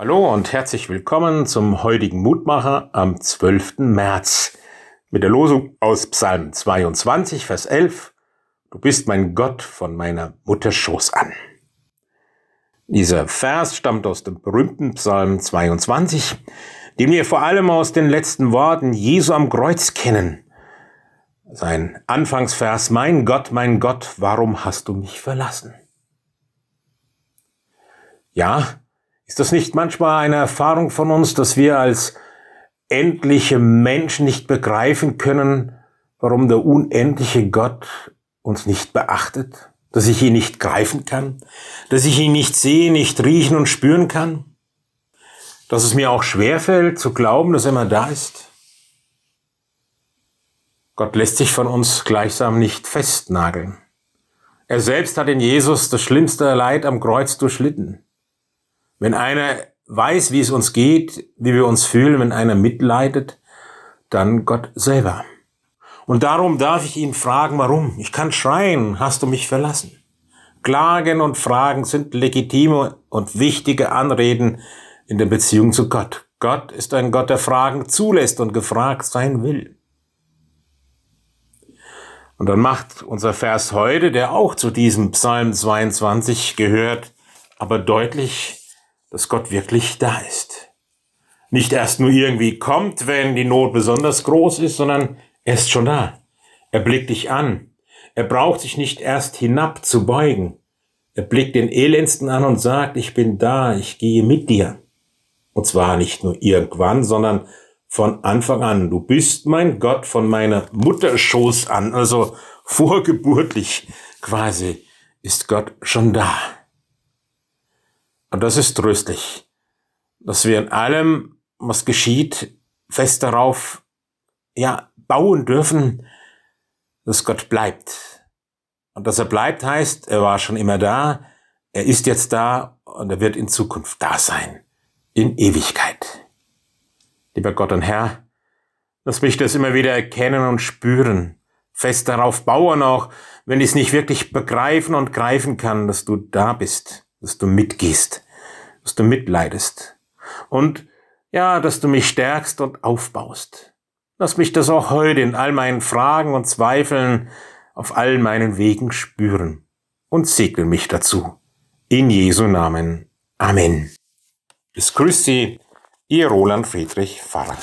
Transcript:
Hallo und herzlich willkommen zum heutigen Mutmacher am 12. März mit der Losung aus Psalm 22, Vers 11. Du bist mein Gott von meiner Mutter Schoß an. Dieser Vers stammt aus dem berühmten Psalm 22, den wir vor allem aus den letzten Worten Jesu am Kreuz kennen. Sein Anfangsvers, mein Gott, mein Gott, warum hast du mich verlassen? Ja, ist das nicht manchmal eine Erfahrung von uns, dass wir als endliche Menschen nicht begreifen können, warum der unendliche Gott uns nicht beachtet, dass ich ihn nicht greifen kann, dass ich ihn nicht sehen, nicht riechen und spüren kann, dass es mir auch schwerfällt zu glauben, dass er immer da ist? Gott lässt sich von uns gleichsam nicht festnageln. Er selbst hat in Jesus das schlimmste Leid am Kreuz durchlitten. Wenn einer weiß, wie es uns geht, wie wir uns fühlen, wenn einer mitleidet, dann Gott selber. Und darum darf ich ihn fragen, warum. Ich kann schreien, hast du mich verlassen? Klagen und Fragen sind legitime und wichtige Anreden in der Beziehung zu Gott. Gott ist ein Gott, der Fragen zulässt und gefragt sein will. Und dann macht unser Vers heute, der auch zu diesem Psalm 22 gehört, aber deutlich, dass Gott wirklich da ist. Nicht erst nur irgendwie kommt, wenn die Not besonders groß ist, sondern er ist schon da. Er blickt dich an. Er braucht sich nicht erst hinab zu beugen. Er blickt den Elendsten an und sagt, ich bin da, ich gehe mit dir. Und zwar nicht nur irgendwann, sondern von Anfang an. Du bist mein Gott von meiner Mutterschoß an, also vorgeburtlich quasi ist Gott schon da. Und das ist tröstlich, dass wir in allem, was geschieht, fest darauf, ja, bauen dürfen, dass Gott bleibt. Und dass er bleibt heißt, er war schon immer da, er ist jetzt da und er wird in Zukunft da sein. In Ewigkeit. Lieber Gott und Herr, lass mich das immer wieder erkennen und spüren, fest darauf bauen auch, wenn ich es nicht wirklich begreifen und greifen kann, dass du da bist dass du mitgehst, dass du mitleidest und ja, dass du mich stärkst und aufbaust. Lass mich das auch heute in all meinen Fragen und Zweifeln auf all meinen Wegen spüren und segne mich dazu. In Jesu Namen. Amen. Es grüßt Sie, Ihr Roland Friedrich Pfarrer.